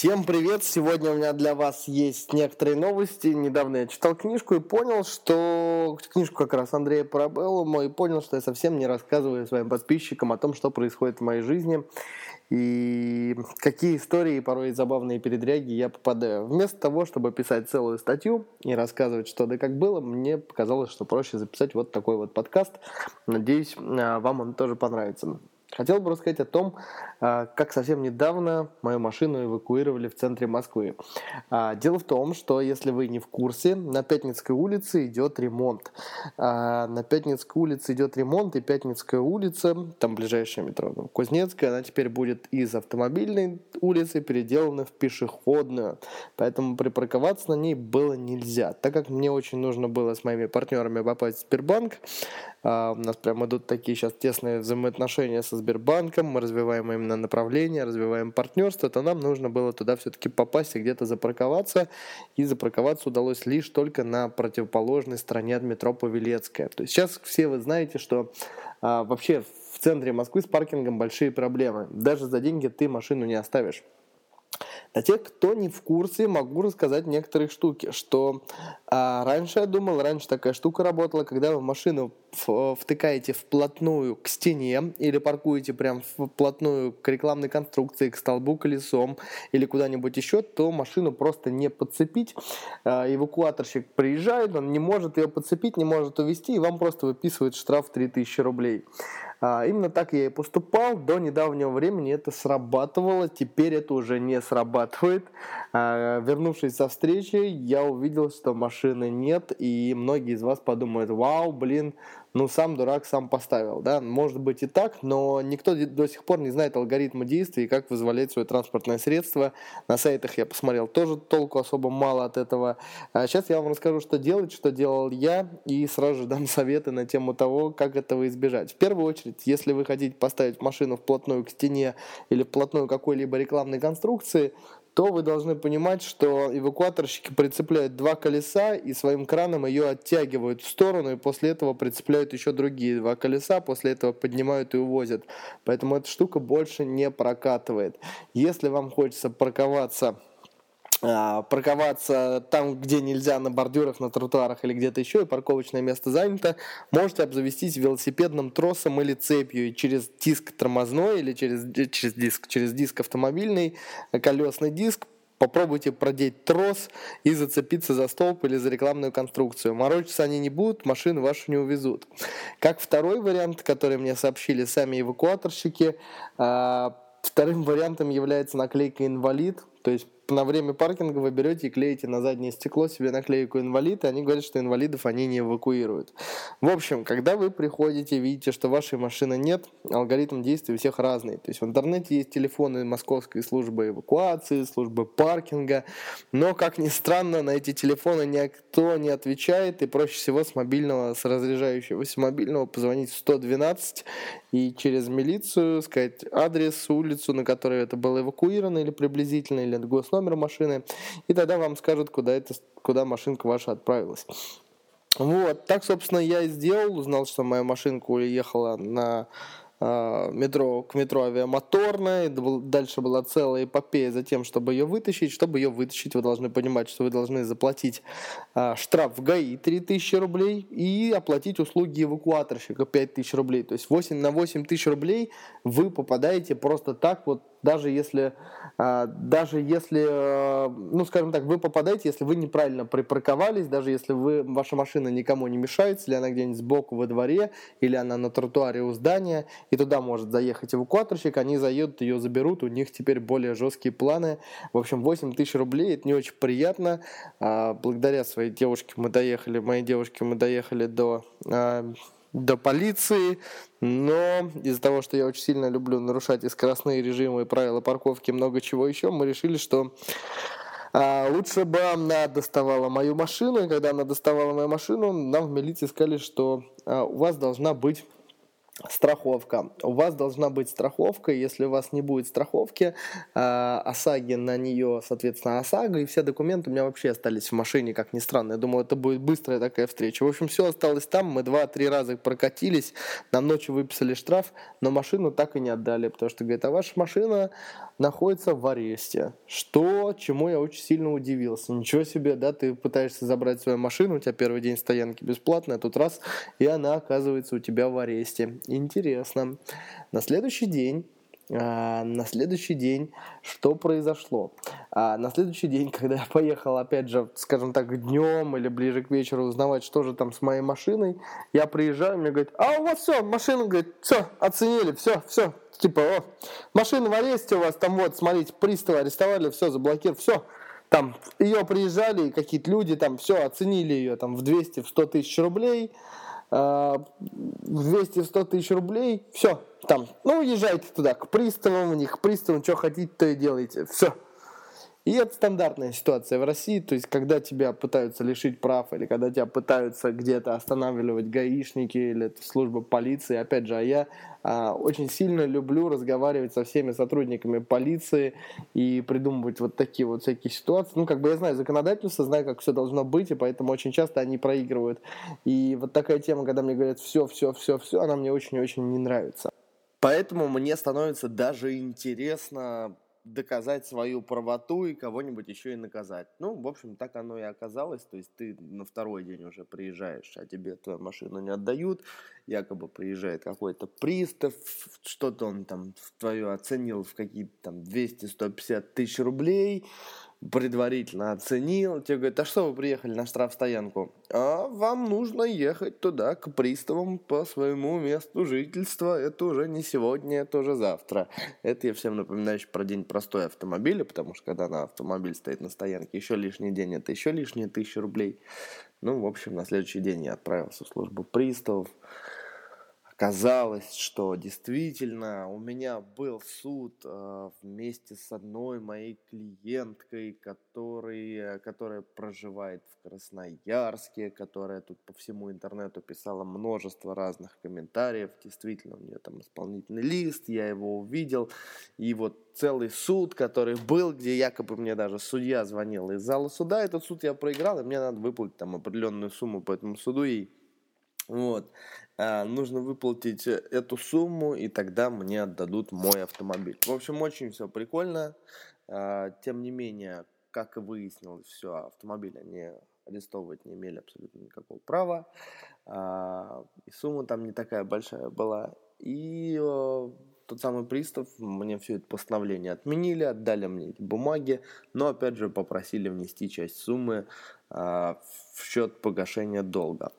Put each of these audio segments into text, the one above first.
Всем привет! Сегодня у меня для вас есть некоторые новости. Недавно я читал книжку и понял, что... Книжку как раз Андрея Парабеллума и понял, что я совсем не рассказываю своим подписчикам о том, что происходит в моей жизни и какие истории, порой забавные передряги я попадаю. Вместо того, чтобы писать целую статью и рассказывать, что да как было, мне показалось, что проще записать вот такой вот подкаст. Надеюсь, а, вам он тоже понравится. Хотел бы рассказать о том, а, как совсем недавно мою машину эвакуировали в центре Москвы. А, дело в том, что если вы не в курсе, на Пятницкой улице идет ремонт. А, на Пятницкой улице идет ремонт, и Пятницкая улица, там ближайшее метро ну, Кузнецкая, она теперь будет из автомобильной улицы переделана в пешеходную. Поэтому припарковаться на ней было нельзя. Так как мне очень нужно было с моими партнерами попасть в Сбербанк, у нас прям идут такие сейчас тесные взаимоотношения со Сбербанком, мы развиваем именно направление, развиваем партнерство, то нам нужно было туда все-таки попасть и где-то запарковаться. И запарковаться удалось лишь только на противоположной стороне от метро Павелецкая. То есть сейчас все вы знаете, что а, вообще в центре Москвы с паркингом большие проблемы. Даже за деньги ты машину не оставишь. Для тех, кто не в курсе, могу рассказать некоторые штуки, что а, раньше я думал, раньше такая штука работала, когда вы машину втыкаете вплотную к стене или паркуете прям вплотную к рекламной конструкции, к столбу колесом или куда-нибудь еще, то машину просто не подцепить. А, эвакуаторщик приезжает, он не может ее подцепить, не может увезти, и вам просто выписывают штраф 3000 рублей. А, именно так я и поступал. До недавнего времени это срабатывало, теперь это уже не срабатывает. А, вернувшись со встречи, я увидел, что машины нет, и многие из вас подумают, вау, блин, ну, сам дурак сам поставил, да, может быть и так, но никто до сих пор не знает алгоритма действий как вызволять свое транспортное средство. На сайтах я посмотрел, тоже толку особо мало от этого. А сейчас я вам расскажу, что делать, что делал я, и сразу же дам советы на тему того, как этого избежать. В первую очередь, если вы хотите поставить машину вплотную к стене или вплотную к какой-либо рекламной конструкции, то вы должны понимать, что эвакуаторщики прицепляют два колеса и своим краном ее оттягивают в сторону, и после этого прицепляют еще другие два колеса, после этого поднимают и увозят. Поэтому эта штука больше не прокатывает. Если вам хочется парковаться парковаться там, где нельзя, на бордюрах, на тротуарах или где-то еще, и парковочное место занято, можете обзавестись велосипедным тросом или цепью и через диск тормозной или через, через диск, через диск автомобильный, колесный диск Попробуйте продеть трос и зацепиться за столб или за рекламную конструкцию. Морочиться они не будут, машину вашу не увезут. Как второй вариант, который мне сообщили сами эвакуаторщики, а, вторым вариантом является наклейка «Инвалид», то есть на время паркинга вы берете и клеите на заднее стекло себе наклейку инвалид, и они говорят, что инвалидов они не эвакуируют. В общем, когда вы приходите, видите, что вашей машины нет, алгоритм действий у всех разный. То есть в интернете есть телефоны московской службы эвакуации, службы паркинга, но, как ни странно, на эти телефоны никто не отвечает, и проще всего с мобильного, с разряжающегося мобильного позвонить в 112 и через милицию сказать адрес, улицу, на которой это было эвакуировано или приблизительно, или госномер, номер машины, и тогда вам скажут, куда, это, куда машинка ваша отправилась. Вот, так, собственно, я и сделал, узнал, что моя машинка уехала на а, метро, к метро авиамоторной. Дальше была целая эпопея за тем, чтобы ее вытащить. Чтобы ее вытащить, вы должны понимать, что вы должны заплатить а, штраф в ГАИ 3000 рублей и оплатить услуги эвакуаторщика 5000 рублей. То есть 8 на 8 тысяч рублей вы попадаете просто так вот даже если, а, даже если, ну, скажем так, вы попадаете, если вы неправильно припарковались, даже если вы, ваша машина никому не мешает, если она где-нибудь сбоку во дворе, или она на тротуаре у здания, и туда может заехать эвакуаторщик, они заедут, ее заберут, у них теперь более жесткие планы. В общем, 8 тысяч рублей, это не очень приятно. А, благодаря своей девушке мы доехали, моей девушке мы доехали до а, до полиции, но из-за того, что я очень сильно люблю нарушать и скоростные режимы, и правила парковки, много чего еще, мы решили, что а, лучше бы она доставала мою машину, и когда она доставала мою машину, нам в милиции сказали, что а, у вас должна быть страховка. У вас должна быть страховка. Если у вас не будет страховки, э, ОСАГИ на нее, соответственно, ОСАГО, и все документы у меня вообще остались в машине, как ни странно. Я думал, это будет быстрая такая встреча. В общем, все осталось там. Мы два-три раза прокатились, нам ночью выписали штраф, но машину так и не отдали, потому что, говорит, а ваша машина находится в аресте. Что, чему я очень сильно удивился. Ничего себе, да, ты пытаешься забрать свою машину, у тебя первый день стоянки бесплатная, а тут раз, и она оказывается у тебя в аресте. Интересно. На следующий день а, на следующий день что произошло? А, на следующий день, когда я поехал, опять же, скажем так, днем или ближе к вечеру узнавать, что же там с моей машиной, я приезжаю, мне говорят, а у вас все, машину, говорит, все, оценили, все, все, типа, о, машина в аресте у вас, там вот, смотрите, приставы арестовали, все, заблокировали, все, там, ее приезжали, какие-то люди, там, все, оценили ее, там, в 200, в 100 тысяч рублей, 200-100 тысяч рублей, все, там, ну, езжайте туда, к приставам, у них приставам, что хотите, то и делайте, все. И это стандартная ситуация в России, то есть когда тебя пытаются лишить прав, или когда тебя пытаются где-то останавливать гаишники или служба полиции, опять же, а я а, очень сильно люблю разговаривать со всеми сотрудниками полиции и придумывать вот такие вот всякие ситуации. Ну, как бы я знаю законодательство, знаю, как все должно быть, и поэтому очень часто они проигрывают. И вот такая тема, когда мне говорят все, все, все, все, она мне очень-очень не нравится. Поэтому мне становится даже интересно доказать свою правоту и кого-нибудь еще и наказать. Ну, в общем, так оно и оказалось. То есть ты на второй день уже приезжаешь, а тебе твою машину не отдают. Якобы приезжает какой-то пристав, что-то он там твою оценил в какие-то там 200-150 тысяч рублей предварительно оценил. Тебе говорят, а что вы приехали на штрафстоянку? А вам нужно ехать туда, к приставам по своему месту жительства. Это уже не сегодня, это уже завтра. Это я всем напоминаю еще про день простой автомобиля, потому что когда на автомобиль стоит на стоянке, еще лишний день, это еще лишние тысячи рублей. Ну, в общем, на следующий день я отправился в службу приставов казалось, что действительно у меня был суд э, вместе с одной моей клиенткой, который, которая проживает в Красноярске, которая тут по всему интернету писала множество разных комментариев. Действительно, у нее там исполнительный лист, я его увидел. И вот целый суд, который был, где якобы мне даже судья звонил из зала суда, этот суд я проиграл, и мне надо выплатить там определенную сумму по этому суду, и вот. А, нужно выплатить э, эту сумму, и тогда мне отдадут мой автомобиль. В общем, очень все прикольно. А, тем не менее, как и выяснилось, все, автомобиль они арестовывать не имели абсолютно никакого права. А, и сумма там не такая большая была. И э, тот самый пристав мне все это постановление отменили, отдали мне эти бумаги, но опять же попросили внести часть суммы а, в счет погашения долга.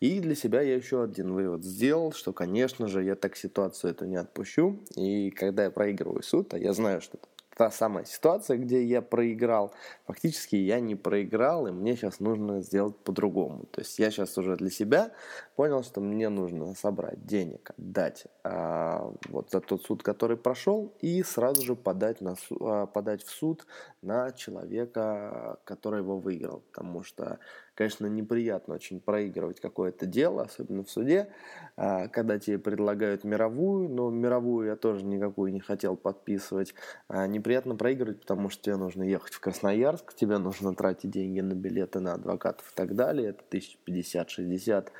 И для себя я еще один вывод сделал, что, конечно же, я так ситуацию эту не отпущу. И когда я проигрываю суд, а я знаю, что та самая ситуация, где я проиграл, фактически я не проиграл, и мне сейчас нужно сделать по-другому. То есть я сейчас уже для себя понял, что мне нужно собрать денег, отдать а, вот за тот суд, который прошел, и сразу же подать, на, а, подать в суд на человека, который его выиграл. Потому что конечно, неприятно очень проигрывать какое-то дело, особенно в суде, а, когда тебе предлагают мировую, но мировую я тоже никакую не хотел подписывать. А, неприятно проигрывать, потому что тебе нужно ехать в Красноярск, тебе нужно тратить деньги на билеты, на адвокатов и так далее, это 1050-60,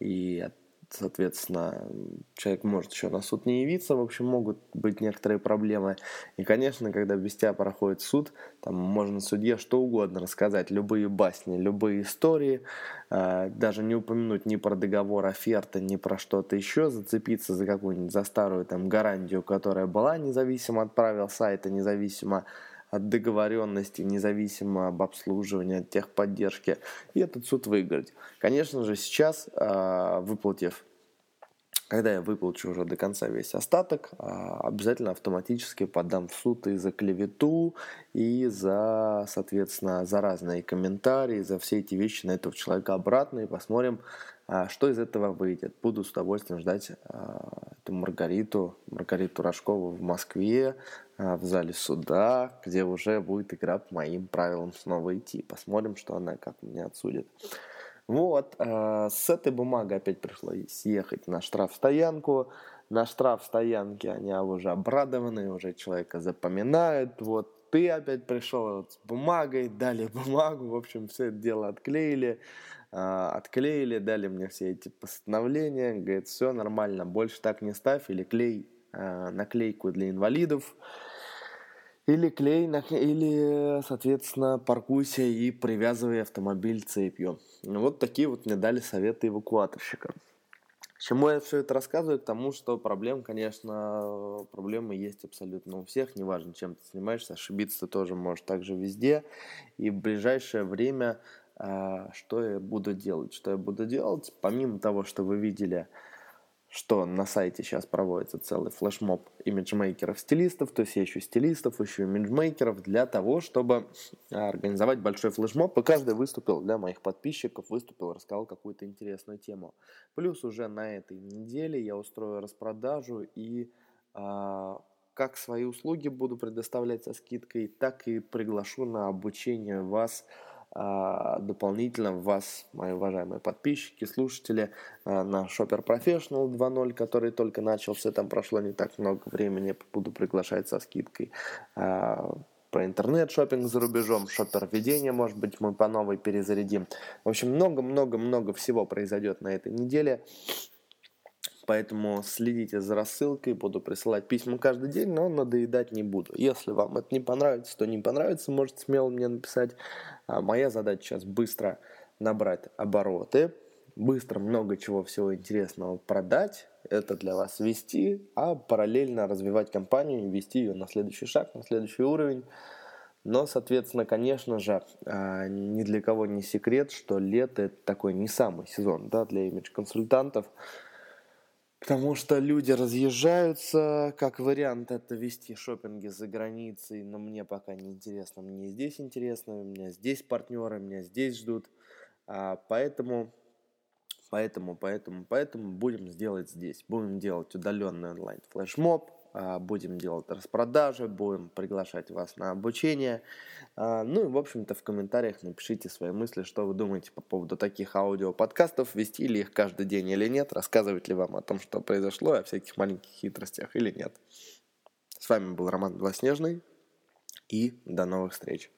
и соответственно, человек может еще на суд не явиться, в общем, могут быть некоторые проблемы. И, конечно, когда без тебя проходит суд, там можно судье что угодно рассказать, любые басни, любые истории, э, даже не упомянуть ни про договор оферты, ни про что-то еще, зацепиться за какую-нибудь, за старую там гарантию, которая была независимо от правил сайта, независимо договоренности, независимо об обслуживании, от техподдержки, и этот суд выиграть. Конечно же, сейчас, а, выплатив когда я выплачу уже до конца весь остаток, а, обязательно автоматически подам в суд и за клевету, и за, соответственно, за разные комментарии, за все эти вещи на этого человека обратно, и посмотрим, что из этого выйдет. Буду с удовольствием ждать эту Маргариту, Маргариту Рожкову в Москве, а, в зале суда, где уже будет игра по моим правилам снова идти. Посмотрим, что она как меня отсудит. Вот, с этой бумагой опять пришлось ехать на штрафстоянку. На штрафстоянке они уже обрадованы, уже человека запоминают. Вот, ты опять пришел вот с бумагой, дали бумагу, в общем, все это дело отклеили. Э, отклеили, дали мне все эти постановления. Говорит, все нормально, больше так не ставь или клей э, наклейку для инвалидов. Или клей, или, соответственно, паркуйся и привязывай автомобиль цепью. Вот такие вот мне дали советы эвакуаторщика. Чему я все это рассказываю? К тому, что проблем, конечно, проблемы есть абсолютно у всех, неважно, чем ты занимаешься, ошибиться тоже можешь также везде. И в ближайшее время а, что я буду делать? Что я буду делать? Помимо того, что вы видели что на сайте сейчас проводится целый флешмоб имиджмейкеров-стилистов, то есть я ищу стилистов, ищу имиджмейкеров для того, чтобы а, организовать большой флешмоб, и каждый выступил для моих подписчиков, выступил, рассказал какую-то интересную тему. Плюс уже на этой неделе я устрою распродажу и а, как свои услуги буду предоставлять со скидкой, так и приглашу на обучение вас а, дополнительно вас, мои уважаемые подписчики, слушатели, а, на Shopper Professional 2.0, который только начался, там прошло не так много времени, буду приглашать со скидкой. А, про интернет-шопинг за рубежом, шопер ведение, может быть, мы по новой перезарядим. В общем, много-много-много всего произойдет на этой неделе. Поэтому следите за рассылкой, буду присылать письма каждый день, но надоедать не буду. Если вам это не понравится, то не понравится, можете смело мне написать. А моя задача сейчас быстро набрать обороты, быстро много чего всего интересного продать, это для вас вести, а параллельно развивать компанию вести ее на следующий шаг, на следующий уровень. Но, соответственно, конечно же, а, ни для кого не секрет, что лето это такой не самый сезон да, для имидж-консультантов. Потому что люди разъезжаются, как вариант это вести шопинги за границей, но мне пока не интересно, мне здесь интересно, у меня здесь партнеры, меня здесь ждут, а, поэтому, поэтому, поэтому, поэтому будем сделать здесь, будем делать удаленный онлайн флешмоб, будем делать распродажи, будем приглашать вас на обучение. А, ну и, в общем-то, в комментариях напишите свои мысли, что вы думаете по поводу таких аудиоподкастов, вести ли их каждый день или нет, рассказывать ли вам о том, что произошло, о всяких маленьких хитростях или нет. С вами был Роман Двоснежный, и до новых встреч.